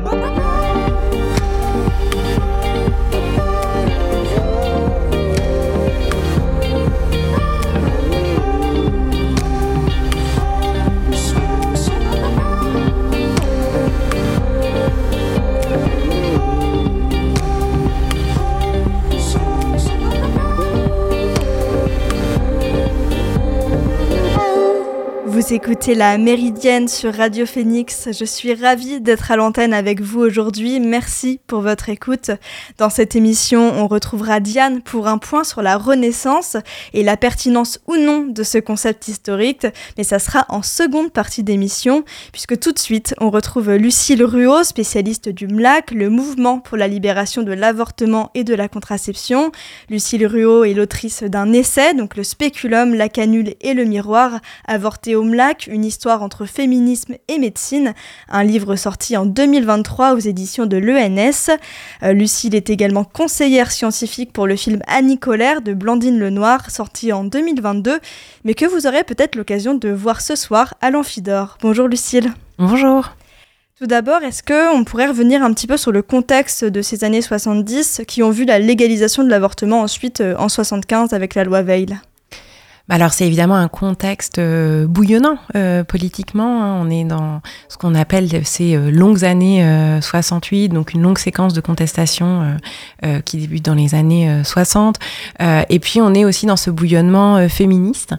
Bye. Écoutez la Méridienne sur Radio Phoenix. Je suis ravie d'être à l'antenne avec vous aujourd'hui. Merci pour votre écoute. Dans cette émission, on retrouvera Diane pour un point sur la Renaissance et la pertinence ou non de ce concept historique. Mais ça sera en seconde partie d'émission, puisque tout de suite, on retrouve Lucille Ruot, spécialiste du MLAC, le mouvement pour la libération de l'avortement et de la contraception. Lucille Ruot est l'autrice d'un essai, donc le spéculum, la canule et le miroir, avorté au MLAC une histoire entre féminisme et médecine, un livre sorti en 2023 aux éditions de l'ENS. Euh, Lucille est également conseillère scientifique pour le film Annie Colère de Blandine Lenoir, sorti en 2022, mais que vous aurez peut-être l'occasion de voir ce soir à l'Amphidore. Bonjour Lucille. Bonjour. Tout d'abord, est-ce qu'on pourrait revenir un petit peu sur le contexte de ces années 70 qui ont vu la légalisation de l'avortement ensuite euh, en 75 avec la loi Veil? Alors c'est évidemment un contexte euh, bouillonnant euh, politiquement. Hein. On est dans ce qu'on appelle ces euh, longues années 68, donc une longue séquence de contestation qui débute dans les années 60. et puis on est aussi dans ce bouillonnement féministe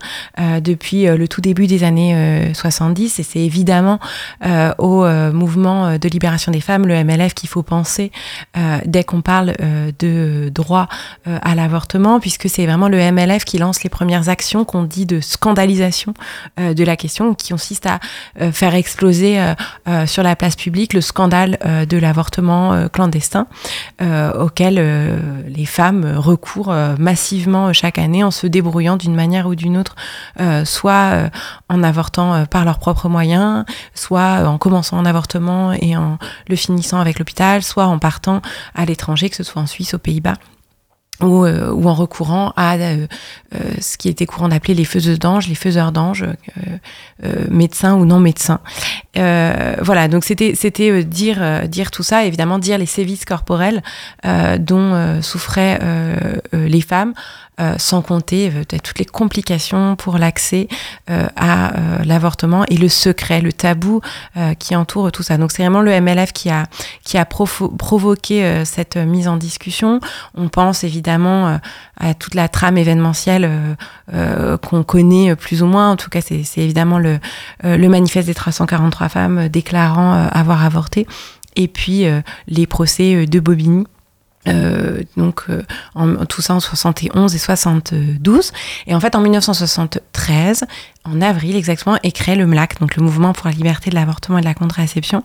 depuis le tout début des années 70. Et c'est évidemment au mouvement de libération des femmes, le MLF, qu'il faut penser dès qu'on parle de droit à l'avortement, puisque c'est vraiment le MLF qui lance les premières actions qu'on dit de scandalisation euh, de la question, qui consiste à euh, faire exploser euh, sur la place publique le scandale de l'avortement clandestin, auquel les femmes recourent massivement chaque année en se débrouillant d'une manière ou d'une autre, soit en avortant par leurs propres moyens, soit en commençant en avortement et en le finissant avec l'hôpital, soit en partant à l'étranger, que ce soit en Suisse, aux Pays-Bas. Ou, ou, en recourant à euh, ce qui était courant d'appeler les faiseuses d'anges, les faiseurs d'anges, euh, euh, médecins ou non médecins. voilà, donc c'était c'était dire dire tout ça, évidemment dire les sévices corporels dont souffraient les femmes. Sans compter toutes les complications pour l'accès à l'avortement et le secret, le tabou qui entoure tout ça. Donc c'est vraiment le MLF qui a qui a provoqué cette mise en discussion. On pense évidemment à toute la trame événementielle euh, euh, qu'on connaît plus ou moins. En tout cas, c'est évidemment le, euh, le manifeste des 343 femmes déclarant avoir avorté. Et puis les procès de Bobigny. Donc en, tout ça en 71 et 72 et en fait en 1973 en avril exactement est créé le MLAC donc le mouvement pour la liberté de l'avortement et de la contraception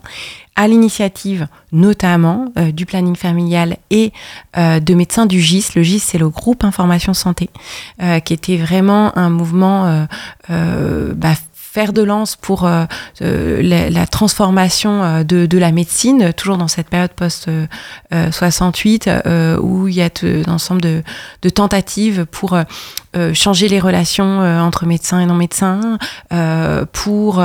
à l'initiative notamment euh, du planning familial et euh, de médecins du GIS. Le GIS, c'est le groupe Information Santé, euh, qui était vraiment un mouvement bah, faire de lance pour euh, euh, la, transformation euh, de, de, la médecine, toujours dans cette période post-68, où il y a un ensemble de, de, tentatives pour changer les relations entre médecins et non-médecins, pour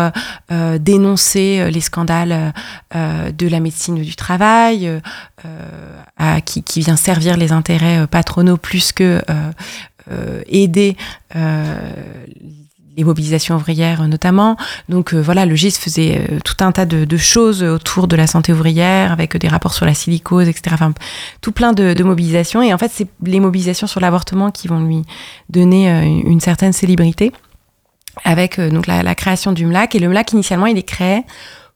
dénoncer les scandales de la médecine du travail, à, qui, qui, vient servir les intérêts patronaux plus que aider les mobilisations ouvrières notamment. Donc euh, voilà, le GIS faisait euh, tout un tas de, choses autour de la santé ouvrière, avec des rapports sur la silicose, etc. Enfin, tout plein de, mobilisations. Et en fait, c'est les mobilisations sur l'avortement qui vont lui donner euh, une certaine célébrité, avec donc la, création du MLAC. Et le MLAC, initialement, il est créé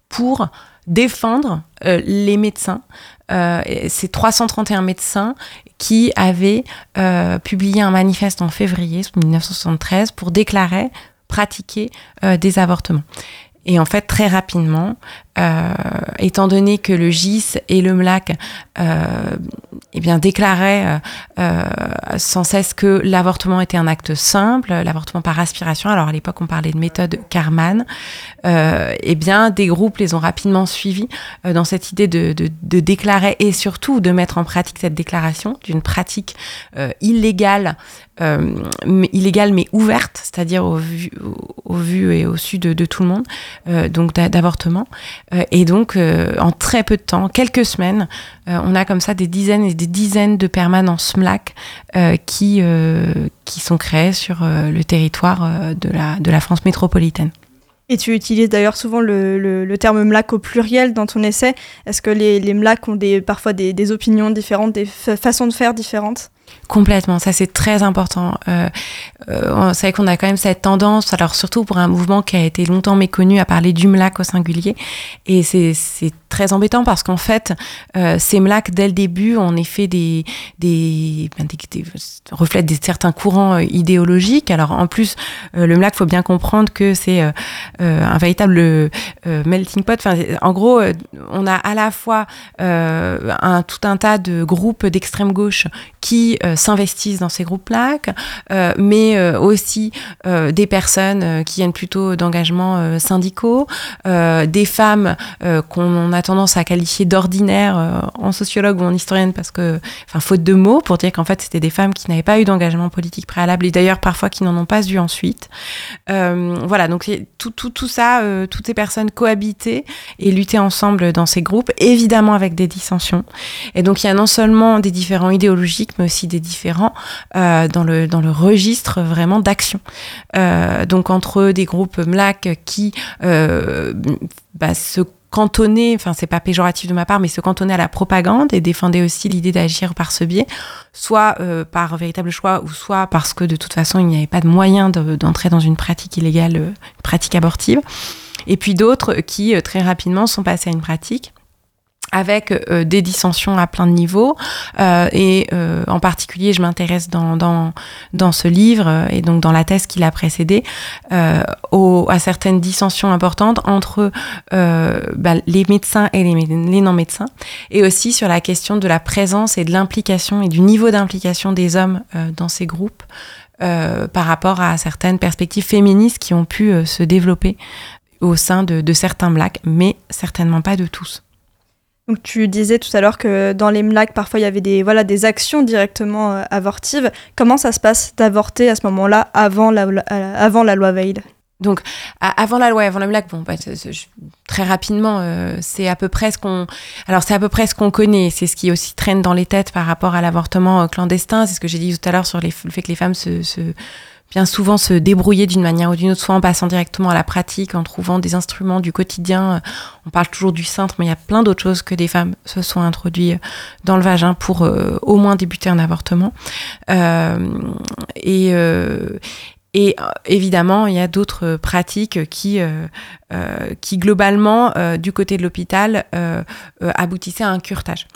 pour défendre les médecins. c'est 331 médecins qui avait euh, publié un manifeste en février 1973 pour déclarer pratiquer euh, des avortements. Et en fait, très rapidement, euh, étant donné que le GIS et le MLAC euh, eh bien, déclaraient euh, sans cesse que l'avortement était un acte simple, l'avortement par aspiration, alors à l'époque on parlait de méthode Karman, eh bien, des groupes les ont rapidement suivis dans cette idée de, de, de, déclarer et surtout de mettre en pratique cette déclaration d'une pratique illégale euh, illégale mais ouverte, c'est-à-dire au vu, au vu et au su de, de, tout le monde, donc d'avortement. Et donc, en très peu de temps, quelques semaines, on a comme ça des dizaines et des dizaines de permanences MLAC qui, qui sont créées sur le territoire de, la, de la France métropolitaine. Et tu utilises d'ailleurs souvent le, le, terme MLAC au pluriel dans ton essai. Est-ce que les, les MLAC ont des, parfois des, des opinions différentes, des façons de faire différentes? Complètement, ça c'est très important. Euh, euh, c'est qu'on a quand même cette tendance, alors surtout pour un mouvement qui a été longtemps méconnu, à parler du MLAC au singulier. Et c'est très embêtant parce qu'en fait, euh, ces MLAC, dès le début, en effet des, ben, des, reflètent des, certains courants euh, idéologiques. Alors en plus, euh, le MLAC, faut bien comprendre que c'est euh, un véritable melting pot. En gros, on a à la fois un, tout un tas de groupes d'extrême gauche qui s'investissent dans ces groupes MLAC, mais aussi des personnes qui viennent plutôt d'engagements syndicaux, des femmes qu'on a tendance à qualifier d'ordinaire euh, en sociologue ou en historienne parce que, enfin, faute de mots pour dire qu'en fait c'était des femmes qui n'avaient pas eu d'engagement politique préalable et d'ailleurs parfois qui n'en ont pas eu ensuite. Euh, voilà, donc tout, tout, tout ça, euh, toutes ces personnes cohabiter et lutter ensemble dans ces groupes, évidemment avec des dissensions. Et donc il y a non seulement des différents idéologiques, mais aussi des différents dans, le, dans le registre vraiment d'action. donc entre des groupes MLAC qui bah, se cantonner, enfin c'est pas péjoratif de ma part, mais se cantonner à la propagande et défendait aussi l'idée d'agir par ce biais, soit euh, par véritable choix ou soit parce que de toute façon il n'y avait pas de moyen d'entrer dans une pratique illégale, euh, une pratique abortive. Et puis d'autres qui euh, très rapidement sont passés à une pratique avec euh, des dissensions à plein de niveaux euh, et euh, en particulier je m'intéresse dans, dans, dans ce livre et donc dans la thèse qui l'a précédé au, à certaines dissensions importantes entre bah, les médecins et les, les non-médecins et aussi sur la question de la présence et de l'implication et du niveau d'implication des hommes dans ces groupes par rapport à certaines perspectives féministes qui ont pu se développer au sein de, de certains blacks mais certainement pas de tous. Donc tu disais tout à l'heure que dans les MLAC, parfois il y avait des, voilà, des actions directement euh, avortives. Comment ça se passe d'avorter à ce moment-là, avant la, euh, avant la loi Veil? Donc, avant la loi, avant la MLAC, bon, bah, très rapidement, euh, c'est à peu près ce qu'on, alors c'est à peu près ce qu'on connaît. C'est ce qui aussi traîne dans les têtes par rapport à l'avortement clandestin. C'est ce que j'ai dit tout à l'heure sur le fait que les femmes se, se bien souvent se débrouiller d'une manière ou d'une autre, soit en passant directement à la pratique, en trouvant des instruments du quotidien. On parle toujours du cintre, mais il y a plein d'autres choses que des femmes se sont introduites dans le vagin pour euh, au moins débuter un avortement. Euh, et, euh, et évidemment, il y a d'autres pratiques qui, qui globalement, du côté de l'hôpital, aboutissaient à un curtage.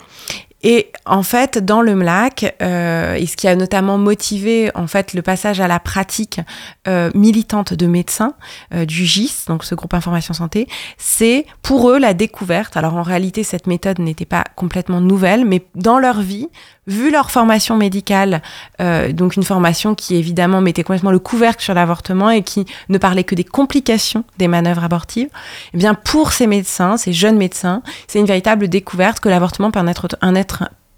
Et en fait, dans le MLAC, euh, et ce qui a notamment motivé en fait le passage à la pratique euh, militante de médecins euh, du GIS, donc ce groupe information santé, c'est pour eux la découverte. Alors en réalité, cette méthode n'était pas complètement nouvelle, mais dans leur vie, vu leur formation médicale, euh, donc une formation qui évidemment mettait complètement le couvercle sur l'avortement et qui ne parlait que des complications des manœuvres abortives, eh bien pour ces médecins, ces jeunes médecins, c'est une véritable découverte que l'avortement peut être un être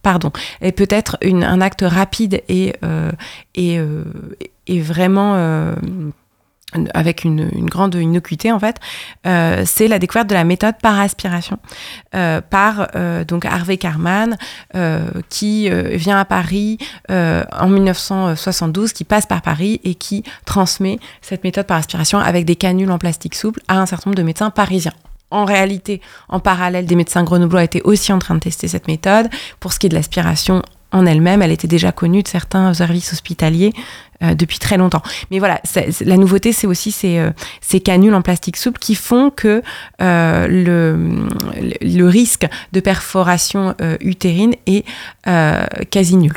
pardon, est peut-être un acte rapide et, euh, et, euh, et, vraiment avec une, grande innocuité en fait, euh, c'est la découverte de la méthode par aspiration euh, par euh, donc Harvey Karman euh, qui euh, vient à Paris euh, en 1972, qui passe par Paris et qui transmet cette méthode par aspiration avec des canules en plastique souple à un certain nombre de médecins parisiens. En réalité, en parallèle, des médecins grenoblois étaient aussi en train de tester cette méthode. Pour ce qui est de l'aspiration en elle-même, elle était déjà connue de certains services hospitaliers euh, depuis très longtemps. Mais voilà, la nouveauté, c'est aussi ces, euh, ces, canules en plastique souple qui font que euh, le, le, risque de perforation utérine est quasi nul.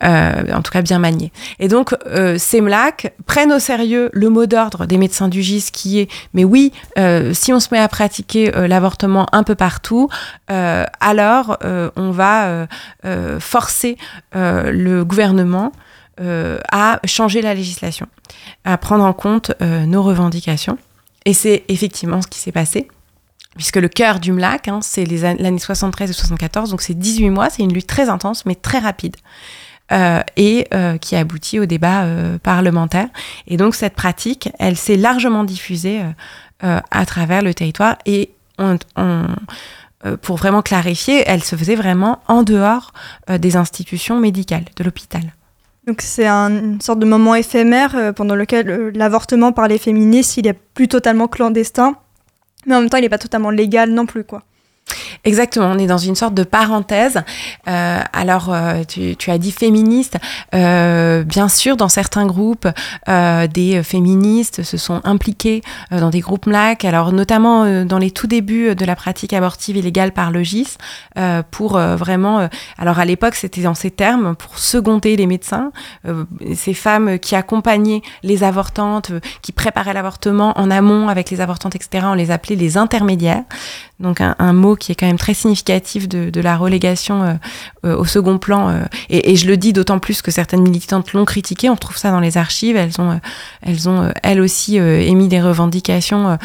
en tout cas bien manié. Et donc, ces MLAC prennent au sérieux le mot d'ordre des médecins du GIS qui est, mais oui, si on se met à pratiquer l'avortement un peu partout, alors on va forcer le gouvernement euh, à changer la législation, à prendre en compte euh, nos revendications. Et c'est effectivement ce qui s'est passé, puisque le cœur du MLAC, hein, c'est l'année 73 et 74, donc c'est 18 mois, c'est une lutte très intense, mais très rapide. et qui aboutit au débat parlementaire. Et donc cette pratique, elle s'est largement diffusée à travers le territoire et pour vraiment clarifier, elle se faisait vraiment en dehors des institutions médicales, de l'hôpital. Donc c'est une sorte de moment éphémère euh, pendant lequel euh, l'avortement par les féministes, il est plus totalement clandestin, mais en même temps, il n'est pas totalement légal non plus, quoi. Exactement, on est dans une sorte de parenthèse. Euh, alors, euh, tu, tu, as dit féministe. Euh, bien sûr, dans certains groupes, euh, des féministes se sont impliqués euh, dans des groupes MLAC, alors notamment euh, dans les tout débuts de la pratique abortive illégale par le GIS, pour vraiment... alors à l'époque, c'était dans ces termes, pour seconder les médecins, ces femmes qui accompagnaient les avortantes, qui préparaient l'avortement en amont avec les avortantes, etc., on les appelait les intermédiaires donc un, un, mot qui est quand même très significatif de, de la relégation euh, euh, au second plan. Euh, et, et, je le dis d'autant plus que certaines militantes l'ont critiqué. On trouve ça dans les archives. Elles ont, elles ont elles aussi émis des revendications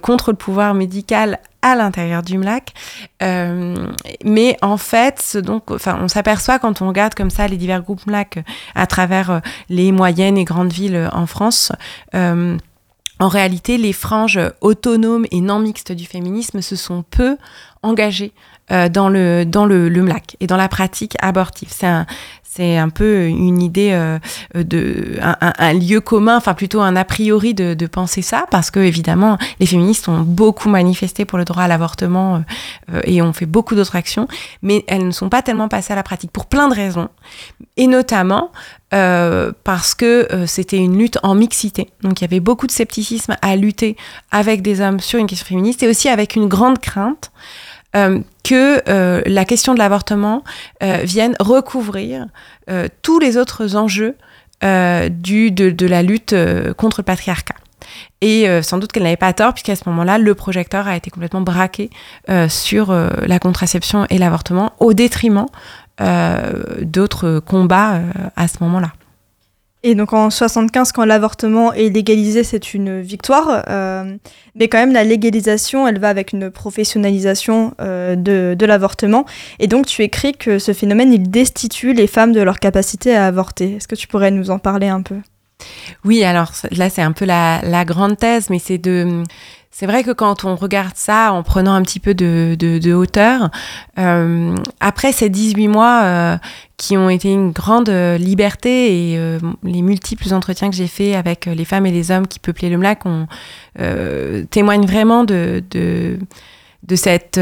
contre le pouvoir médical à l'intérieur du MLAC. Euh, mais en fait, donc, enfin, on s'aperçoit quand on regarde comme ça les divers groupes MLAC à travers les moyennes et grandes villes en France. Euh, en réalité, les franges autonomes et non mixtes du féminisme se sont peu engagées euh, dans le dans le, le MLAC et dans la pratique abortive. C'est un c'est un peu une idée euh, de un, un, lieu commun, enfin plutôt un a priori de, de, penser ça, parce que évidemment les féministes ont beaucoup manifesté pour le droit à l'avortement euh, et ont fait beaucoup d'autres actions, mais elles ne sont pas tellement passées à la pratique pour plein de raisons, et notamment euh, parce que euh, c'était une lutte en mixité. Donc il y avait beaucoup de scepticisme à lutter avec des hommes sur une question féministe et aussi avec une grande crainte euh, que euh, la question de l'avortement euh, vienne recouvrir tous les autres enjeux du, de, de, la lutte contre le patriarcat. Et sans doute qu'elle n'avait pas tort, puisqu'à ce moment-là, le projecteur a été complètement braqué sur la contraception et l'avortement, au détriment d'autres combats à ce moment-là. Et donc en 75, quand l'avortement est légalisé, c'est une victoire. Euh, mais quand même, la légalisation, elle va avec une professionnalisation euh, de, de l'avortement. Et donc tu écris que ce phénomène, il destitue les femmes de leur capacité à avorter. Est-ce que tu pourrais nous en parler un peu? Oui, alors là, c'est un peu la, grande thèse, mais c'est de c'est vrai que quand on regarde ça en prenant un petit peu de, hauteur, euh, après ces 18 mois euh, qui ont été une grande euh, liberté et les multiples entretiens que j'ai faits avec les femmes et les hommes qui peuplaient le MLAC on, témoignent vraiment de, de cette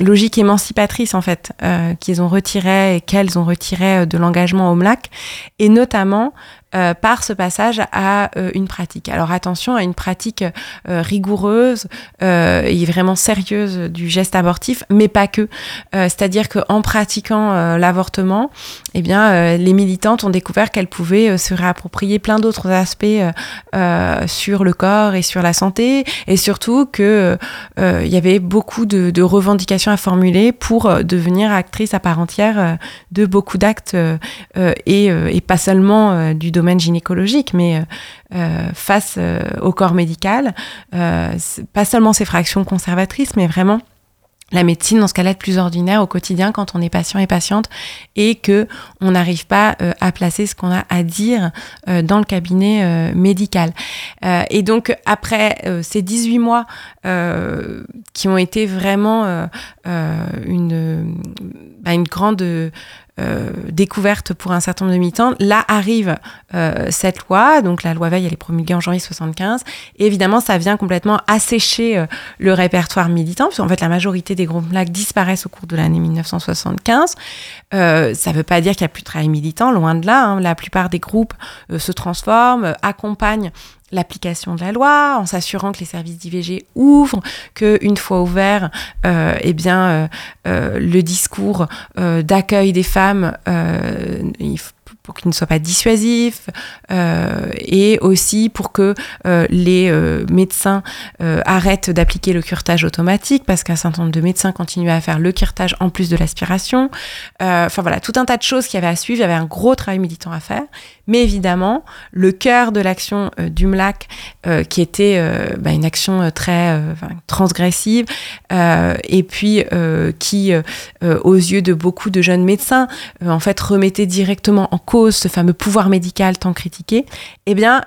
logique émancipatrice en fait qu'ils ont retiré et qu'elles ont retiré de l'engagement au MLAC et notamment euh, par ce passage à euh, une pratique. Alors attention à une pratique euh, rigoureuse et vraiment sérieuse du geste abortif, mais pas que. C'est-à-dire qu'en pratiquant l'avortement, eh bien, les militantes ont découvert qu'elles pouvaient se réapproprier plein d'autres aspects sur le corps et sur la santé, et surtout que il y avait beaucoup de, revendications à formuler pour devenir actrice à part entière de beaucoup d'actes et, et, pas seulement du domaine gynécologique, mais euh, euh, face euh, au corps médical, pas seulement ces fractions conservatrices, mais vraiment la médecine dans ce cas-là de plus ordinaire au quotidien quand on est patient et patiente et que on n'arrive pas à placer ce qu'on a à dire dans le cabinet médical. et donc après ces 18 mois qui ont été vraiment bah, une grande euh, découverte pour un certain nombre de militants. Là arrive euh, cette loi, donc la loi Veil, elle est promulguée en janvier 75. Et évidemment, ça vient complètement assécher euh, le répertoire militant, puisqu'en fait, la majorité des groupes MLAC disparaissent au cours de l'année 1975. Euh, ça ne veut pas dire qu'il n'y a plus de travail militant, loin de là. Hein. La plupart des groupes euh, se transforment, accompagnent l'application de la loi, en s'assurant que les services d'IVG ouvrent, que une fois ouvert, euh, eh bien, euh, euh, le discours euh, d'accueil des femmes, pour qu'il ne soit pas dissuasif et aussi pour que les médecins arrêtent d'appliquer le curetage automatique parce qu'un certain nombre de médecins continuaient à faire le curetage en plus de l'aspiration. Enfin voilà, tout un tas de choses qu'il y avait à suivre. Il y avait un gros travail militant à faire. Mais évidemment, le cœur de l'action du MLAC, qui était bah, une action très transgressive, et puis qui, aux yeux de beaucoup de jeunes médecins, en fait, remettait directement en cause ce fameux pouvoir médical tant critiqué, eh bien,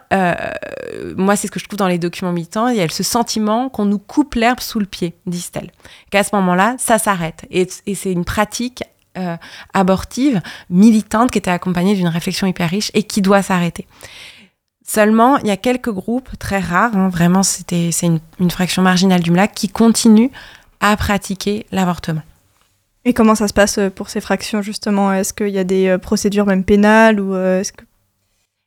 moi, c'est ce que je trouve dans les documents militants, il y a ce sentiment qu'on nous coupe l'herbe sous le pied, disent-elles. Qu'à ce moment-là, ça s'arrête. Et, c'est une pratique abortive, militante, qui était accompagnée d'une réflexion hyper riche et qui doit s'arrêter. Seulement, il y a quelques groupes très rares, hein, vraiment, c'était, c'est une, fraction marginale du MLAC, qui continuent à pratiquer l'avortement. Et comment ça se passe euh, pour ces fractions justement? Est-ce qu'il y a des euh, procédures même pénales ou euh, est-ce que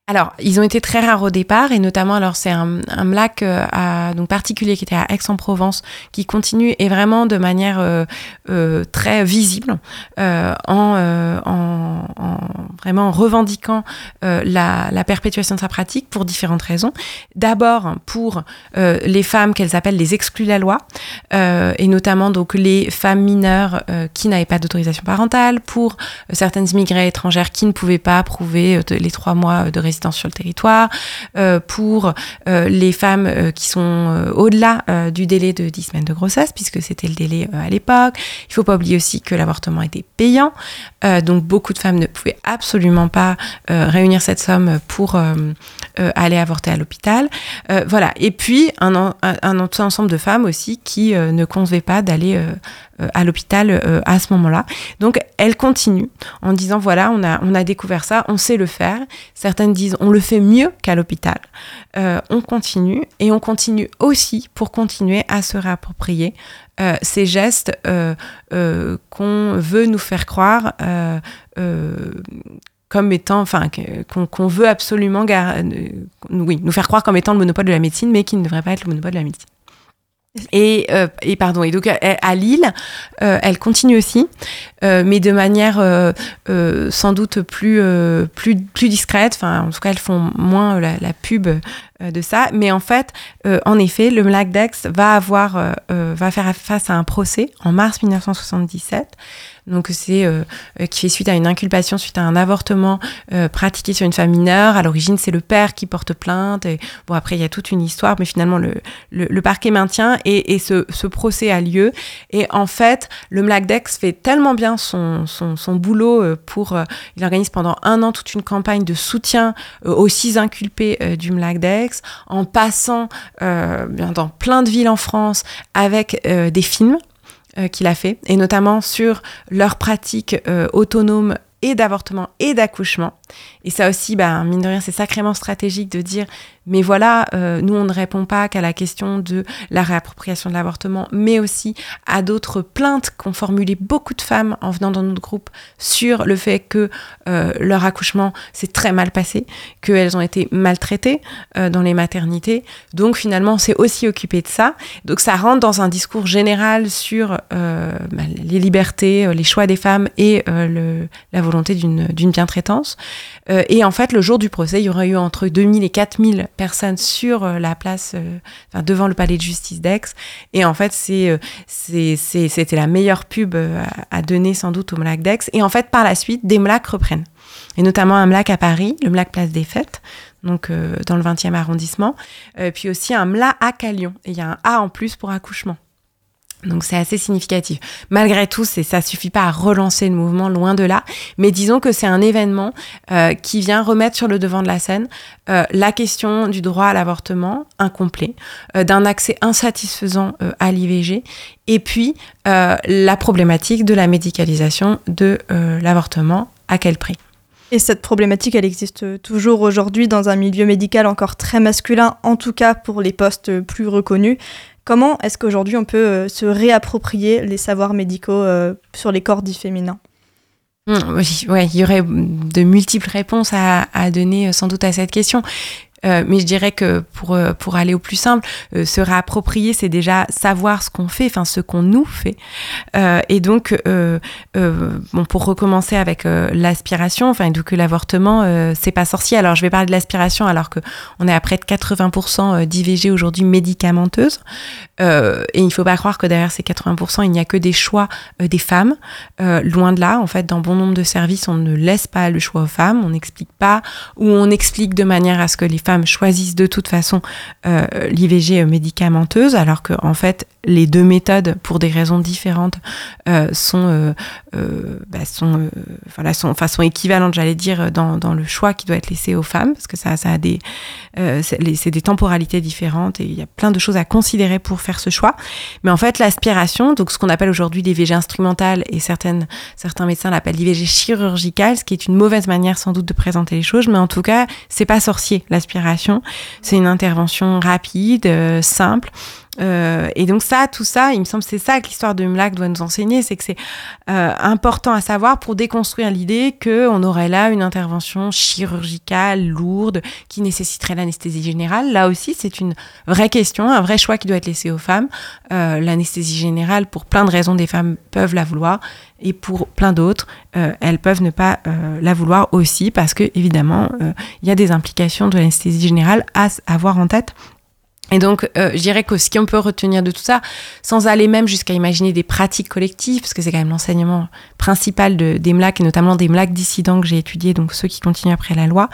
alors, ils ont été très rares au départ, et notamment, alors c'est un, un MLAC euh, donc particulier qui était à Aix-en-Provence, qui continue et vraiment de manière euh, euh, très visible, en, en, en, vraiment revendiquant la, la, perpétuation de sa pratique pour différentes raisons. D'abord pour les femmes qu'elles appellent les exclus la loi, et notamment donc les femmes mineures qui n'avaient pas d'autorisation parentale, pour certaines immigrées étrangères qui ne pouvaient pas prouver les trois mois de résidence sur le territoire, euh, pour euh, les femmes euh, qui sont au-delà du délai de 10 semaines de grossesse, puisque c'était le délai à l'époque. Il faut pas oublier aussi que l'avortement était payant, donc beaucoup de femmes ne pouvaient absolument pas réunir cette somme pour aller avorter à l'hôpital. voilà. Et puis un, ensemble de femmes aussi qui ne concevaient pas d'aller euh, à l'hôpital euh, à ce moment-là. Donc elle continue en disant voilà, on a, on a découvert ça, on sait le faire. Certaines disent on le fait mieux qu'à l'hôpital. Euh, on continue et on continue aussi pour continuer à se réapproprier ces gestes qu'on veut nous faire croire comme étant, enfin, qu'on veut absolument, oui, nous faire croire comme étant le monopole de la médecine, mais qui ne devrait pas être le monopole de la médecine. Et, euh, pardon. Et donc à Lille, euh, elle continue aussi, euh, mais de manière euh, sans doute plus plus discrète. Enfin, en tout cas, elles font moins la, la pub de ça. Mais en fait, en effet, le Black Dex va avoir va faire face à un procès en mars 1977 donc c'est euh, qui fait suite à une inculpation suite à un avortement euh, pratiqué sur une femme mineure. À l'origine, c'est le père qui porte plainte. Bon, après, il y a toute une histoire, mais finalement, le, le, parquet maintient et, et ce, ce, procès a lieu. Et en fait, le MLACDEX fait tellement bien son, son, boulot euh, pour... il organise pendant un an toute une campagne de soutien aux six inculpés du MLACDEX, en passant dans plein de villes en France avec des films euh, qu'il a fait, et notamment sur leur pratique euh, autonome et d'avortement et d'accouchement. Et ça aussi, bah, mine de rien, c'est sacrément stratégique de dire mais voilà, euh, nous, on ne répond pas qu'à la question de la réappropriation de l'avortement, mais aussi à d'autres plaintes qu'ont formulées beaucoup de femmes en venant dans notre groupe sur le fait que euh, leur accouchement s'est très mal passé, qu'elles ont été maltraitées euh, dans les maternités. Donc finalement, on s'est aussi occupé de ça. Donc ça rentre dans un discours général sur bah, les libertés, les choix des femmes et le, la volonté d'une bien-traitance. et en fait, le jour du procès, il y aurait eu entre 2000 et 4000 personnes sur euh, la place, euh, enfin, devant le palais de justice d'Aix. Et en fait, euh, c'était la meilleure pub à, donner sans doute au MLAC d'Aix. Et en fait, par la suite, des MLAC reprennent. Et notamment un MLAC à Paris, le MLAC Place des Fêtes, donc dans le 20e arrondissement. puis aussi un MLAC à Calion. Et il y a un A en plus pour accouchement. Donc c'est assez significatif. Malgré tout, c'est ça suffit pas à relancer le mouvement, loin de là. Mais disons que c'est un événement euh, qui vient remettre sur le devant de la scène euh, la question du droit à l'avortement incomplet, euh, d'un accès insatisfaisant à l'IVG, et puis la problématique de la médicalisation de l'avortement. À quel prix? Et cette problématique, elle existe toujours aujourd'hui dans un milieu médical encore très masculin, en tout cas pour les postes plus reconnus. Comment est-ce qu'aujourd'hui on peut euh, se réapproprier les savoirs médicaux euh, sur les corps dits féminins? Mmh, Oui, il y aurait de multiples réponses à, donner euh, sans doute à cette question. Mais je dirais que pour, pour aller au plus simple, se réapproprier, c'est déjà savoir ce qu'on fait, enfin ce qu'on nous fait. et donc, bon, pour recommencer avec l'aspiration, enfin, donc l'avortement, c'est pas sorcier. Alors, je vais parler de l'aspiration alors que on est à près de 80% d'IVG aujourd'hui médicamenteuse. et il ne faut pas croire que derrière ces 80%, il n'y a que des choix des femmes. loin de là, en fait, dans bon nombre de services, on ne laisse pas le choix aux femmes, on n'explique pas, ou on explique de manière à ce que les femmes choisissent de toute façon euh, l'IVG médicamenteuse, alors que en fait les deux méthodes, pour des raisons différentes, euh, sont, euh, bah, sont, enfin, sont équivalentes, j'allais dire, dans, dans, le choix qui doit être laissé aux femmes, parce que ça, ça a des, c'est des temporalités différentes et il y a plein de choses à considérer pour faire ce choix. Mais en fait, l'aspiration, donc ce qu'on appelle aujourd'hui l'IVG instrumentale et certaines, certains médecins l'appellent l'IVG chirurgicale, ce qui est une mauvaise manière sans doute de présenter les choses, mais en tout cas, c'est pas sorcier l'aspiration. C'est une intervention rapide, simple euh, et donc ça, tout ça, il me semble c'est ça que l'histoire de Mlac doit nous enseigner, c'est que c'est euh, important à savoir pour déconstruire l'idée qu'on aurait là une intervention chirurgicale lourde qui nécessiterait l'anesthésie générale. Là aussi, c'est une vraie question, un vrai choix qui doit être laissé aux femmes. Euh, l'anesthésie générale, pour plein de raisons, des femmes peuvent la vouloir et pour plein d'autres, elles peuvent ne pas la vouloir aussi parce que évidemment, il y a des implications de l'anesthésie générale à avoir en tête. Et donc, euh, je dirais que ce qu'on peut retenir de tout ça, sans aller même jusqu'à imaginer des pratiques collectives, parce que c'est quand même l'enseignement principal de, des MLAC, et notamment des MLAC dissidents que j'ai étudiés, donc ceux qui continuent après la loi,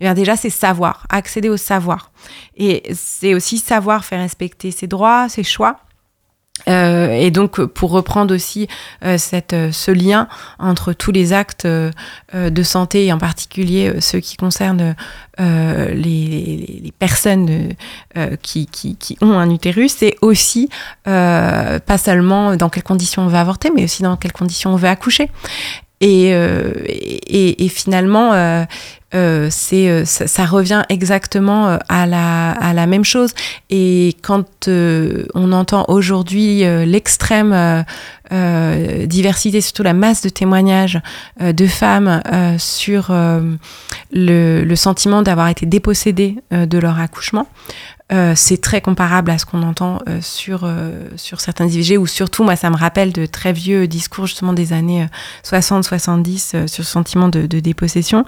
eh bien déjà, c'est savoir, accéder au savoir. Et c'est aussi savoir faire respecter ses droits, ses choix, euh, et donc, pour reprendre aussi euh, cette, euh, ce lien entre tous les actes de santé, et en particulier ceux qui concernent les, personnes qui, qui, ont un utérus, c'est aussi pas seulement dans quelles conditions on va avorter, mais aussi dans quelles conditions on veut accoucher. Et, et, finalement, c'est euh, ça, revient exactement euh, à la, à la même chose. Et quand on entend aujourd'hui l'extrême diversité, surtout la masse de témoignages de femmes sur le, le, sentiment d'avoir été dépossédées de leur accouchement, euh, c'est très comparable à ce qu'on entend euh, sur, euh, sur certains IVG, ou surtout, moi, ça me rappelle de très vieux discours justement des années 60-70 sur le sentiment de, de dépossession.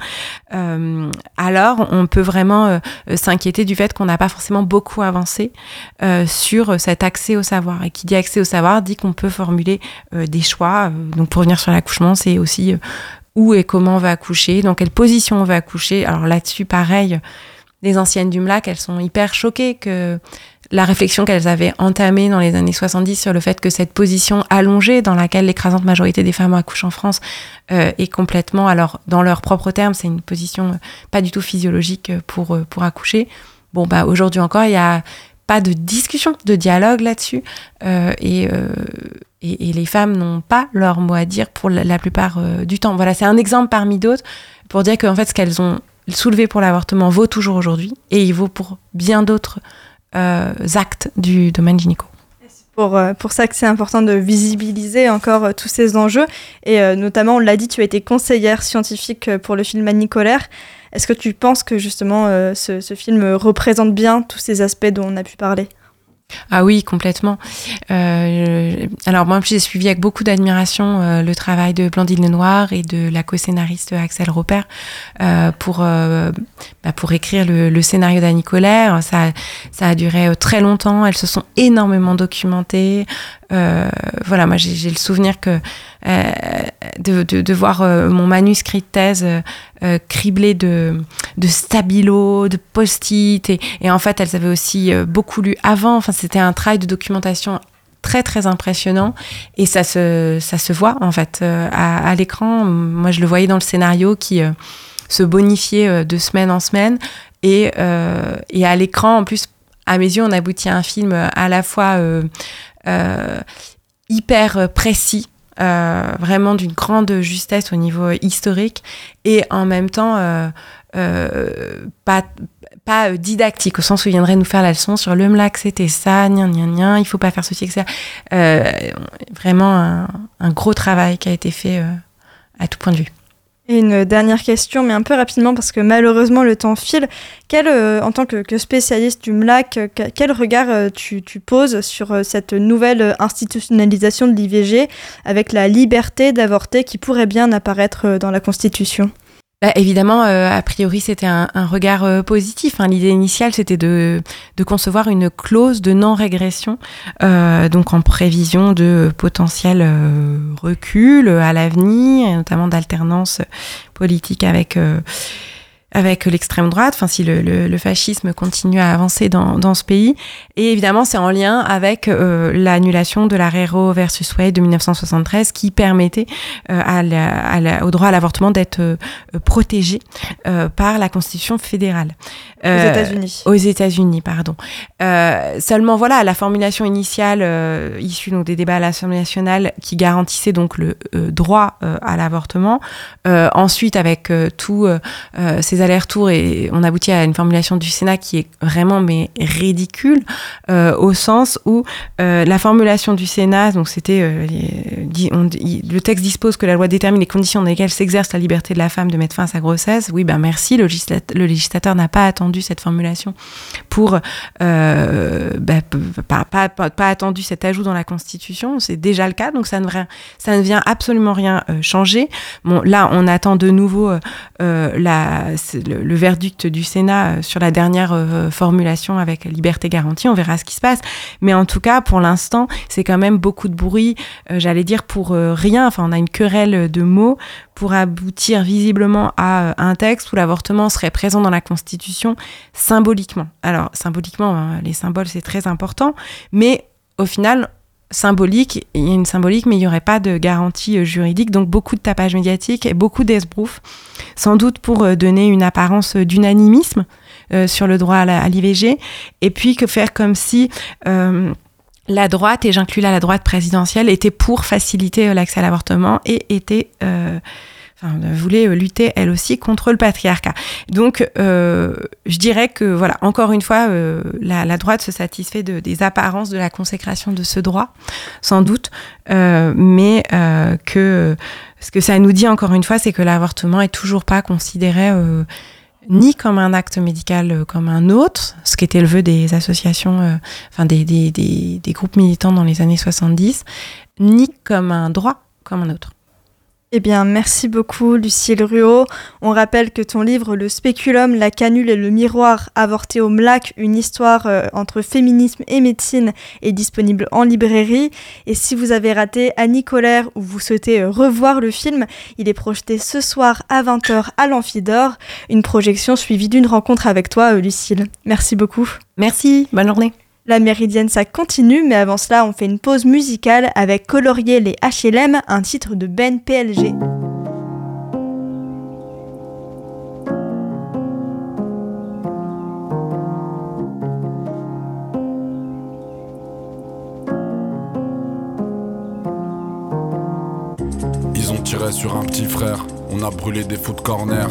alors, on peut vraiment s'inquiéter du fait qu'on n'a pas forcément beaucoup avancé sur cet accès au savoir. Et qui dit accès au savoir dit qu'on peut formuler des choix. donc, pour revenir sur l'accouchement, c'est aussi où et comment on va accoucher, dans quelle position on va accoucher. Alors là-dessus, pareil, les anciennes du MLAC, elles sont hyper choquées que la réflexion qu'elles avaient entamée dans les années 70 sur le fait que cette position allongée dans laquelle l'écrasante majorité des femmes accouchent en France euh, est complètement, alors dans leurs propres termes, c'est une position euh, pas du tout physiologique pour, euh, pour accoucher. Bon, bah aujourd'hui encore, il n'y a pas de discussion, de dialogue là-dessus. et, et, les femmes n'ont pas leur mot à dire pour la, la plupart du temps. Voilà, c'est un exemple parmi d'autres pour dire qu'en fait, ce qu'elles ont soulevé pour l'avortement vaut toujours aujourd'hui et il vaut pour bien d'autres euh, actes du domaine gynéco. Pour, euh, pour ça que c'est important de visibiliser encore euh, tous ces enjeux. Et notamment, on l'a dit, tu as été conseillère scientifique pour le film Nicolaire. Est-ce que tu penses que justement ce film représente bien tous ces aspects dont on a pu parler? Ah oui, complètement. Euh, alors moi, j'ai suivi avec beaucoup d'admiration euh, le travail de Blandine Lenoir et de la co-scénariste Axel Roper euh, pour, bah, pour écrire le, scénario d'Annie Colère. Ça, ça a duré très longtemps. Elles se sont énormément documentées. voilà, moi j'ai le souvenir que de, de, voir mon manuscrit de thèse criblé de, de stabilo, de post-it. Et, en fait, elles avaient aussi beaucoup lu avant. Enfin, c'était un travail de documentation très très impressionnant et ça se, ça se voit en fait euh, à, l'écran. Moi je le voyais dans le scénario qui euh, se bonifiait euh, de semaine en semaine et, et à l'écran en plus à mes yeux on aboutit à un film à la fois hyper précis vraiment d'une grande justesse au niveau historique et en même temps pas, pas euh, didactique, au sens où il viendrait nous faire la leçon sur le MLAC, c'était ça, nien, nien, nien, il faut pas faire ceci, etc. Euh, vraiment un, gros travail qui a été fait euh, à tout point de vue. Une dernière question, mais un peu rapidement parce que malheureusement le temps file. Euh, en tant que, spécialiste du MLAC, quel regard tu, tu, poses sur cette nouvelle institutionnalisation de l'IVG avec la liberté d'avorter qui pourrait bien apparaître dans la Constitution? Bah, évidemment, euh, a priori, c'était un, regard euh, positif. Hein. L'idée initiale, c'était de, concevoir une clause de non-régression, euh, donc en prévision de potentiel recul à l'avenir, notamment d'alternance politique avec avec l'extrême droite, enfin si le, le, le, fascisme continue à avancer dans, dans ce pays. Et évidemment, c'est en lien avec euh, l'annulation de l'arrêt Roe versus Wade de 1973 qui permettait euh, à la, au droit à l'avortement d'être euh, protégé euh, par la Constitution fédérale. aux États-Unis. Aux États-Unis, pardon. seulement, voilà, la formulation initiale issue donc des débats à l'Assemblée nationale qui garantissait donc le droit à l'avortement. ensuite, avec tous ces allers-retours et on aboutit à une formulation du Sénat qui est vraiment mais ridicule euh, au sens où euh, la formulation du Sénat, donc c'était euh, le texte dispose que la loi détermine les conditions dans lesquelles s'exerce la liberté de la femme de mettre fin à sa grossesse. Oui, ben merci, le, législateur, n'a pas attendu cette formulation pour ben, pas, attendu cet ajout dans la Constitution, c'est déjà le cas, donc ça ne, ça ne vient absolument rien changer. Bon, là, on attend de nouveau la le, verdict du Sénat euh, sur la dernière euh, formulation avec liberté garantie. On verra ce qui se passe. Mais en tout cas, pour l'instant, c'est quand même beaucoup de bruit, euh, j'allais dire, pour rien. Enfin, on a une querelle de mots pour aboutir visiblement à un texte où l'avortement serait présent dans la Constitution symboliquement. Alors, symboliquement, hein, les symboles, c'est très important. Mais au final, symbolique, il y a une symbolique, mais il n'y aurait pas de garantie euh, juridique, donc beaucoup de tapage médiatique et beaucoup d'esbrouf, sans doute pour euh, donner une apparence d'unanimisme euh, sur le droit à l'IVG, et puis que faire comme si la droite, et j'inclus là la droite présidentielle, était pour faciliter l'accès à l'avortement et était voulait euh, lutter elle aussi contre le patriarcat. Donc, euh, je dirais que voilà, encore une fois, euh, la, droite se satisfait de, des apparences de la consécration de ce droit, sans doute, mais que ce que ça nous dit encore une fois, c'est que l'avortement est toujours pas considéré ni comme un acte médical comme un autre, ce qui était le vœu des associations, enfin des, des, des, des groupes militants dans les années 70, ni comme un droit comme un autre. Eh bien, merci beaucoup, Lucille Ruot. On rappelle que ton livre Le spéculum, la canule et le miroir, avorté au MLAC, une histoire euh, entre féminisme et médecine, est disponible en librairie. Et si vous avez raté Annie Colère ou vous souhaitez euh, revoir le film, il est projeté ce soir à 20h à l'Amphidore. Une projection suivie d'une rencontre avec toi, euh, Lucille. Merci beaucoup. Merci, bonne journée. La méridienne, ça continue, mais avant cela, on fait une pause musicale avec Colorier les HLM, un titre de Ben PLG. Ils ont tiré sur un petit frère on a brûlé des foot corner,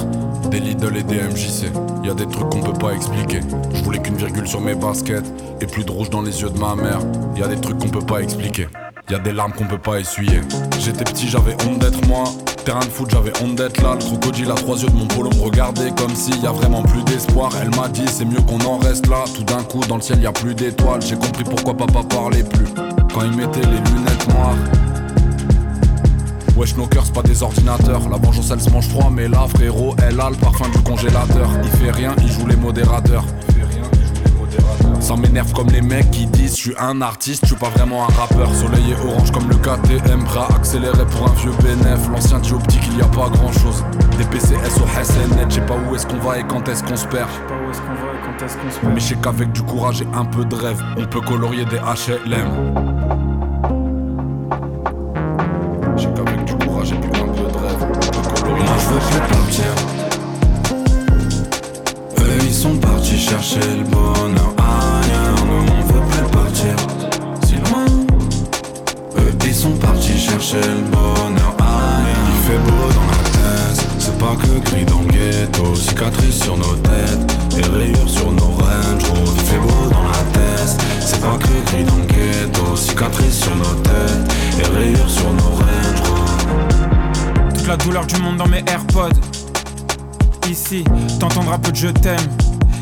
des Lidl et des MJC. Y a des trucs qu'on peut pas expliquer. Je voulais qu'une virgule sur mes baskets et plus de rouge dans les yeux de ma mère. Y a des trucs qu'on peut pas expliquer. Y a des larmes qu'on peut pas essuyer. J'étais petit, j'avais honte d'être moi. Terrain de foot, j'avais honte d'être là. Le crocodile à trois yeux de mon polo me regardait comme s'il y a vraiment plus d'espoir. Elle m'a dit, c'est mieux qu'on en reste là. Tout d'un coup, dans le ciel, y a plus d'étoiles. J'ai compris pourquoi papa parlait plus. Quand il mettait les lunettes noires. Wesh nos cœurs c'est pas des ordinateurs. La vengeance elle se mange froid mais là frérot elle a le parfum du congélateur. Il fait rien, il joue les modérateurs. Ça m'énerve comme les mecs qui disent Je suis un artiste, je suis pas vraiment un rappeur. Soleil et orange comme le KTM Bras accéléré pour un vieux bénéf. L'ancien dit optique il y a pas grand chose Des PCS au SNet Je sais pas où est-ce qu'on va et quand est-ce qu'on se perd. Mais je sais qu'avec du courage et un peu de rêve On peut colorier des HLM Eux ils sont partis chercher le bonheur ailleurs. Nous on veut plus partir. Si loin. Eux ils sont partis chercher le bonheur ailleurs. Il fait beau dans la tête. C'est pas que gris dans le ghetto. Cicatrices sur nos têtes Et rayures sur nos range Il fait beau dans la tête. C'est pas que gris dans le ghetto. Cicatrices la douleur du monde dans mes AirPods. Ici, t'entendras peu de je t'aime.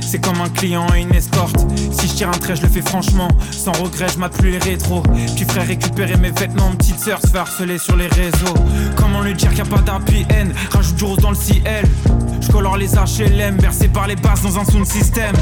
C'est comme un client et une escorte. Si je tire un trait, je le fais franchement. Sans regret, je plus les rétros. Petit frère récupérer mes vêtements. Petite sœur se harceler sur les réseaux. Comment lui dire qu'il n'y a pas d'happy N Rajoute du rose dans le ciel. Je colore les HLM, bercé par les basses dans un sound système.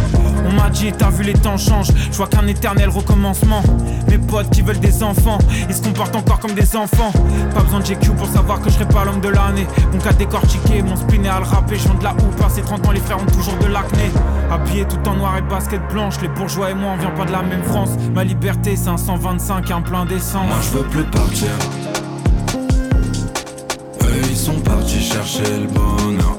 On m'a dit, t'as vu les temps changent. Je vois qu'un éternel recommencement. Mes potes qui veulent des enfants, ils se comportent encore comme des enfants. Pas besoin de GQ pour savoir que je serai pas l'homme de l'année. Mon cas décortiqué, mon spin est à le rapper. Je de la houppe, passé 30 ans, les frères ont toujours de l'acné. Habillé tout en noir et basket blanche, les bourgeois et moi on vient pas de la même France. Ma liberté c'est un 125 et un plein d'essence. Moi je veux plus partir. Eux ils sont partis chercher le bonheur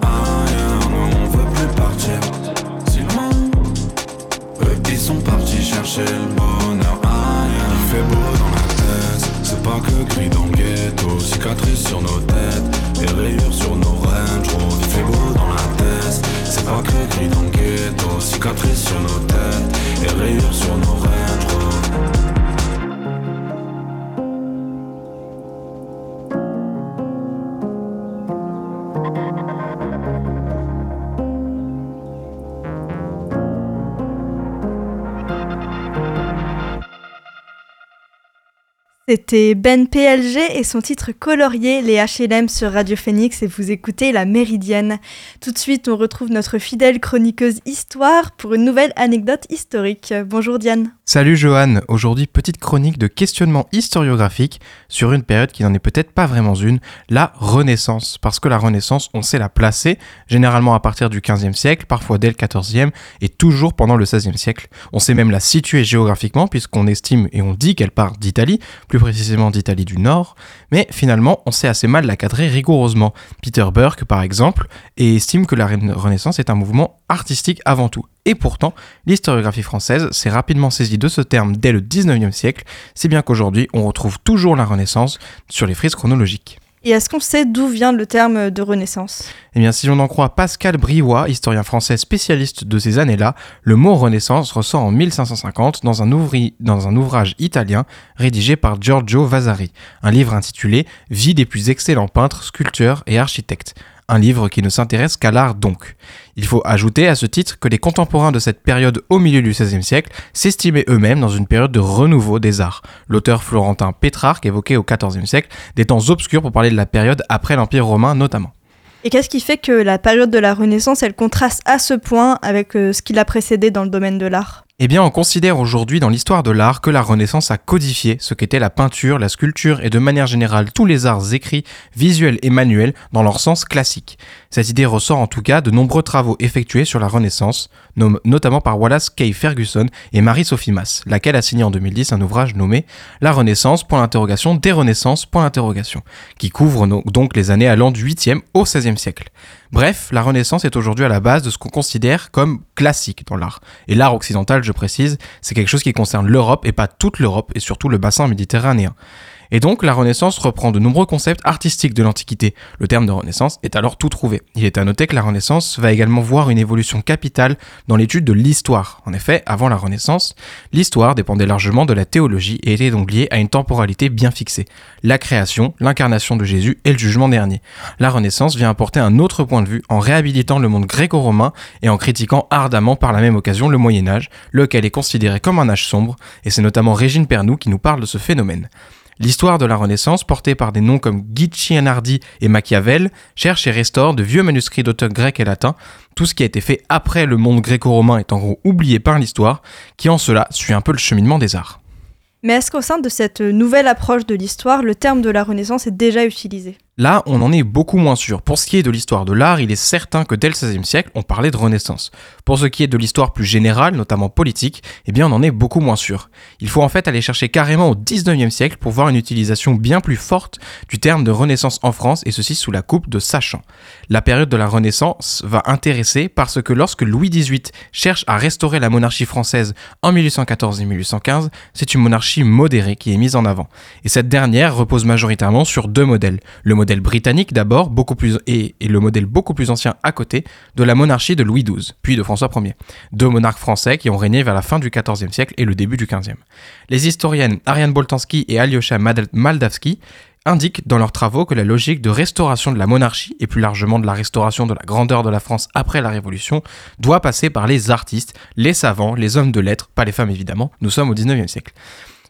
chercher le bonheur ailleurs. Il fait beau dans la tête. C'est pas que gris dans le ghetto. Cicatrices sur nos têtes. Et rayures sur nos range Il fait beau dans la tête. C'est pas que gris dans le ghetto. Cicatrices sur nos têtes. Et rayures sur nos range C'était Ben PLG et son titre colorié, les HLM sur Radio Phoenix et vous écoutez La Méridienne. Tout de suite, on retrouve notre fidèle chroniqueuse Histoire pour une nouvelle anecdote historique. Bonjour Diane. Salut Johan, aujourd'hui petite chronique de questionnement historiographique sur une période qui n'en est peut-être pas vraiment une, la Renaissance. Parce que la Renaissance, on sait la placer, généralement à partir du 15e siècle, parfois dès le 14e et toujours pendant le 16e siècle. On sait même la situer géographiquement puisqu'on estime et on dit qu'elle part d'Italie, plus précisément d'Italie du Nord, mais finalement on sait assez mal la cadrer rigoureusement. Peter Burke par exemple, et estime que la Renaissance est un mouvement artistique avant tout. Et pourtant, l'historiographie française s'est rapidement saisie de ce terme dès le 19e siècle, si bien qu'aujourd'hui on retrouve toujours la Renaissance sur les frises chronologiques. Et est-ce qu'on sait d'où vient le terme de Renaissance? Eh bien, si l'on en croit Pascal Briouat, historien français spécialiste de ces années-là, le mot Renaissance ressort en 1550 dans un, dans un ouvrage italien rédigé par Giorgio Vasari, un livre intitulé Vie des plus excellents peintres, sculpteurs et architectes un livre qui ne s'intéresse qu'à l'art donc. Il faut ajouter à ce titre que les contemporains de cette période au milieu du XVIe siècle s'estimaient eux-mêmes dans une période de renouveau des arts. L'auteur florentin Pétrarque évoquait au XIVe siècle des temps obscurs pour parler de la période après l'Empire romain notamment. Et qu'est-ce qui fait que la période de la Renaissance, elle contraste à ce point avec euh, ce qui l'a précédé dans le domaine de l'art? Eh bien, on considère aujourd'hui dans l'histoire de l'art que la Renaissance a codifié ce qu'était la peinture, la sculpture et de manière générale tous les arts écrits, visuels et manuels dans leur sens classique. Cette idée ressort en tout cas de nombreux travaux effectués sur la Renaissance, notamment par Wallace K. Ferguson et Marie-Sophie Mass, laquelle a signé en 2010 un ouvrage nommé La Renaissance, point des Renaissances, point qui couvre donc les années allant du 8e au 16e siècle. Bref, la Renaissance est aujourd'hui à la base de ce qu'on considère comme classique dans l'art. Et l'art occidental, je précise, c'est quelque chose qui concerne l'Europe et pas toute l'Europe et surtout le bassin méditerranéen. Et donc la Renaissance reprend de nombreux concepts artistiques de l'Antiquité. Le terme de Renaissance est alors tout trouvé. Il est à noter que la Renaissance va également voir une évolution capitale dans l'étude de l'histoire. En effet, avant la Renaissance, l'histoire dépendait largement de la théologie et était donc liée à une temporalité bien fixée. La création, l'incarnation de Jésus et le jugement dernier. La Renaissance vient apporter un autre point de vue en réhabilitant le monde gréco-romain et en critiquant ardemment par la même occasion le Moyen Âge, lequel est considéré comme un âge sombre, et c'est notamment Régine Pernoud qui nous parle de ce phénomène. L'histoire de la Renaissance, portée par des noms comme Guiccianardi et Machiavel, cherche et restaure de vieux manuscrits d'auteurs grecs et latins, tout ce qui a été fait après le monde gréco-romain est en gros oublié par l'histoire, qui en cela suit un peu le cheminement des arts. Mais est-ce qu'au sein de cette nouvelle approche de l'histoire, le terme de la Renaissance est déjà utilisé? Là, on en est beaucoup moins sûr. Pour ce qui est de l'histoire de l'art, il est certain que dès le XVIe siècle, on parlait de Renaissance. Pour ce qui est de l'histoire plus générale, notamment politique, eh bien on en est beaucoup moins sûr. Il faut en fait aller chercher carrément au XIXe siècle pour voir une utilisation bien plus forte du terme de Renaissance en France, et ceci sous la coupe de Sachant. La période de la Renaissance va intéresser parce que lorsque Louis XVIII cherche à restaurer la monarchie française en 1814 et 1815, c'est une monarchie modérée qui est mise en avant. Et cette dernière repose majoritairement sur deux modèles. Le modèle modèle britannique d'abord, beaucoup plus et, le modèle beaucoup plus ancien à côté de la monarchie de Louis XII, puis de François Ier, deux monarques français qui ont régné vers la fin du XIVe siècle et le début du XVe. Les historiennes Ariane Boltanski et Alyosha Maldavsky indiquent dans leurs travaux que la logique de restauration de la monarchie, et plus largement de la restauration de la grandeur de la France après la Révolution, doit passer par les artistes, les savants, les hommes de lettres, pas les femmes évidemment, nous sommes au 19e siècle.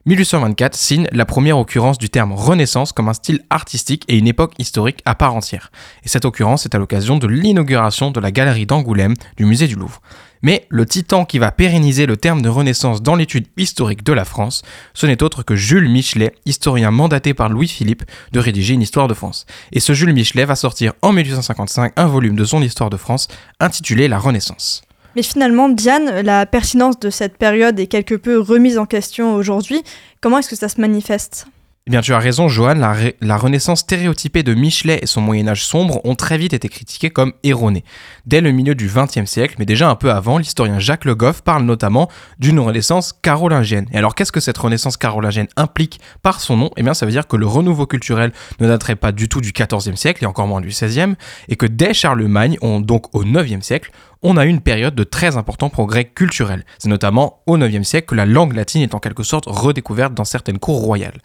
1824 signe la première occurrence du terme Renaissance comme un style artistique et une époque historique à part entière. Et cette occurrence est à l'occasion de l'inauguration de la galerie d'Angoulême du musée du Louvre. Mais le titan qui va pérenniser le terme de Renaissance dans l'étude historique de la France, ce n'est autre que Jules Michelet, historien mandaté par Louis-Philippe de rédiger une histoire de France. Et ce Jules Michelet va sortir en 1855 un volume de son histoire de France intitulé La Renaissance. Mais finalement, Diane, la pertinence de cette période est quelque peu remise en question aujourd'hui. Comment est-ce que ça se manifeste? Eh bien, tu as raison, Johan, la, renaissance stéréotypée de Michelet et son Moyen-Âge sombre ont très vite été critiquées comme erronées. Dès le milieu du XXe siècle, mais déjà un peu avant, l'historien Jacques Le Goff parle notamment d'une renaissance carolingienne. Et alors, qu'est-ce que cette renaissance carolingienne implique par son nom? Eh bien, ça veut dire que le renouveau culturel ne daterait pas du tout du XIVe siècle et encore moins du XVIe, et que dès Charlemagne, on, donc au IXe siècle, on a eu une période de très importants progrès culturels. C'est notamment au IXe siècle que la langue latine est en quelque sorte redécouverte dans certaines cours royales.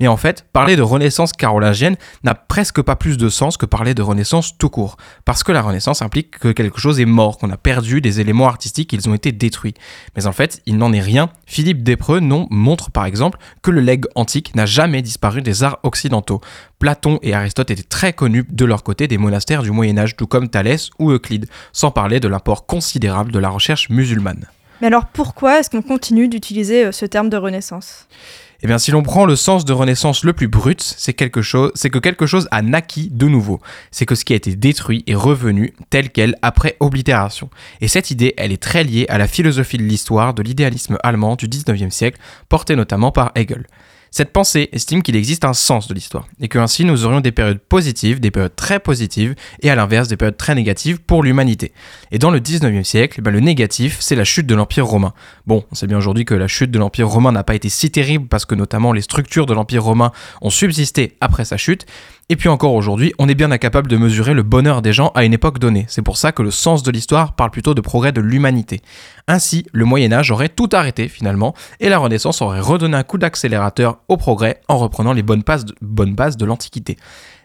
Mais en fait, parler de renaissance carolingienne n'a presque pas plus de sens que parler de renaissance tout court. Parce que la renaissance implique que quelque chose est mort, qu'on a perdu des éléments artistiques, qu'ils ont été détruits. Mais en fait, il n'en est rien. Philippe Despreux non, montre par exemple que le legs antique n'a jamais disparu des arts occidentaux. Platon et Aristote étaient très connus de leur côté des monastères du Moyen Âge, tout comme Thalès ou Euclide, sans parler de l'apport considérable de la recherche musulmane. Mais alors pourquoi est-ce qu'on continue d'utiliser euh, ce terme de renaissance? Eh bien, si l'on prend le sens de renaissance le plus brut, c'est que quelque chose a naquis de nouveau. C'est que ce qui a été détruit est revenu tel quel après oblitération. Et cette idée, elle est très liée à la philosophie de l'histoire de l'idéalisme allemand du 19e siècle, portée notamment par Hegel. Cette pensée estime qu'il existe un sens de l'histoire, et que ainsi nous aurions des périodes positives, des périodes très positives, et à l'inverse des périodes très négatives pour l'humanité. Et dans le 19e siècle, ben, le négatif, c'est la chute de l'Empire romain. Bon, on sait bien aujourd'hui que la chute de l'Empire romain n'a pas été si terrible parce que notamment les structures de l'Empire romain ont subsisté après sa chute, et puis encore aujourd'hui, on est bien incapable de mesurer le bonheur des gens à une époque donnée. C'est pour ça que le sens de l'histoire parle plutôt de progrès de l'humanité. Ainsi, le Moyen Âge aurait tout arrêté finalement, et la Renaissance aurait redonné un coup d'accélérateur au progrès en reprenant les bonnes bases de, l'Antiquité.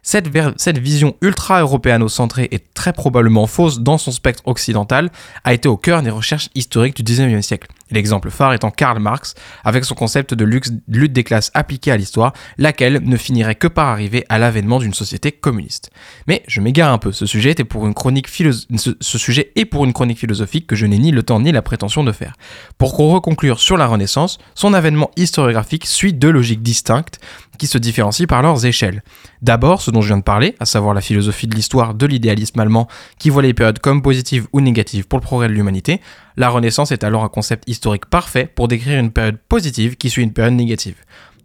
Cette, cette, vision ultra-européano-centrée et très probablement fausse dans son spectre occidental a été au cœur des recherches historiques du 19e siècle. L'exemple phare étant Karl Marx, avec son concept de lutte des classes appliquée à l'histoire, laquelle ne finirait que par arriver à l'avènement d'une société communiste. Mais je m'égare un peu, ce sujet, est pour une chronique philosophique que je n'ai ni le temps ni la prétention de faire. Pour reconclure sur la Renaissance, son avènement historiographique suit deux logiques distinctes qui se différencient par leurs échelles. D'abord, ce dont je viens de parler, à savoir la philosophie de l'histoire de l'idéalisme allemand qui voit les périodes comme positives ou négatives pour le progrès de l'humanité, la Renaissance est alors un concept historique parfait pour décrire une période positive qui suit une période négative.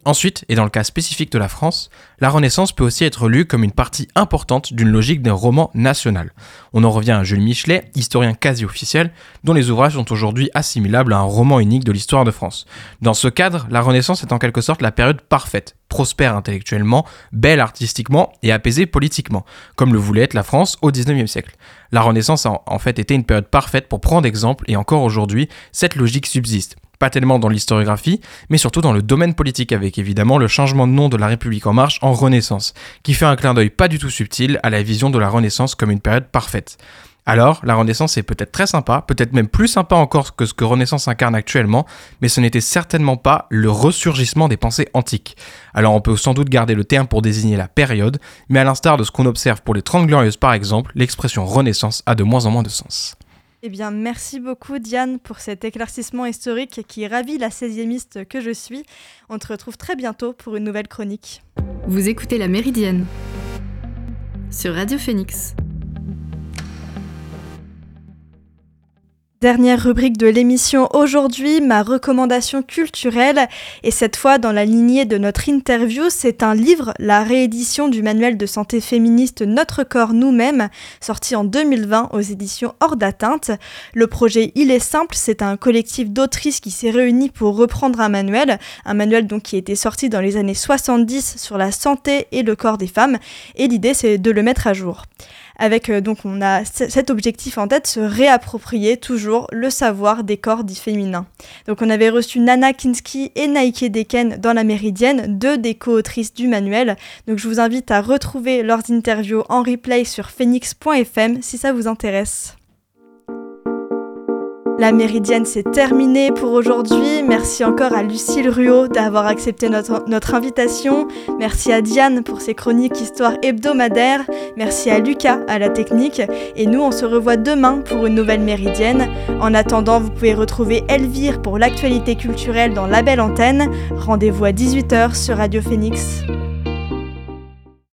Ensuite, et dans le cas spécifique de la France, la Renaissance peut aussi être lue comme une partie importante d'une logique d'un roman national. On en revient à Jules Michelet, historien quasi officiel, dont les ouvrages sont aujourd'hui assimilables à un roman unique de l'histoire de France. Dans ce cadre, la Renaissance est en quelque sorte la période parfaite, prospère intellectuellement, belle artistiquement et apaisée politiquement, comme le voulait être la France au XIXe siècle. La Renaissance a en fait été une période parfaite pour prendre exemple et encore aujourd'hui, cette logique subsiste pas tellement dans l'historiographie, mais surtout dans le domaine politique, avec évidemment le changement de nom de la République en marche en Renaissance, qui fait un clin d'œil pas du tout subtil à la vision de la Renaissance comme une période parfaite. Alors, la Renaissance est peut-être très sympa, peut-être même plus sympa encore que ce que Renaissance incarne actuellement, mais ce n'était certainement pas le ressurgissement des pensées antiques. Alors on peut sans doute garder le terme pour désigner la période, mais à l'instar de ce qu'on observe pour les Trente Glorieuses par exemple, l'expression Renaissance a de moins en moins de sens. Eh bien, merci beaucoup Diane pour cet éclaircissement historique qui ravit la 16e que je suis. On te retrouve très bientôt pour une nouvelle chronique. Vous écoutez La Méridienne sur Radio Phoenix. Dernière rubrique de l'émission aujourd'hui, ma recommandation culturelle. Et cette fois, dans la lignée de notre interview, c'est un livre, la réédition du manuel de santé féministe Notre corps nous-mêmes, sorti en 2020 aux éditions Hors d'atteinte. Le projet Il est simple, c'est un collectif d'autrices qui s'est réuni pour reprendre un manuel, un manuel donc qui était sorti dans les années 70 sur la santé et le corps des femmes. Et l'idée, c'est de le mettre à jour avec euh, donc on a cet objectif en tête, se réapproprier toujours le savoir des corps dits féminins. Donc on avait reçu Nana Kinski et Naike Deken dans la Méridienne, deux des co-autrices du manuel. Donc je vous invite à retrouver leurs interviews en replay sur phoenix.fm si ça vous intéresse. La méridienne, c'est terminé pour aujourd'hui. Merci encore à Lucille Ruot d'avoir accepté notre, notre, invitation. Merci à Diane pour ses chroniques histoire hebdomadaires. Merci à Lucas à la technique. Et nous, on se revoit demain pour une nouvelle méridienne. En attendant, vous pouvez retrouver Elvire pour l'actualité culturelle dans la belle antenne. Rendez-vous à 18h sur Radio Phoenix.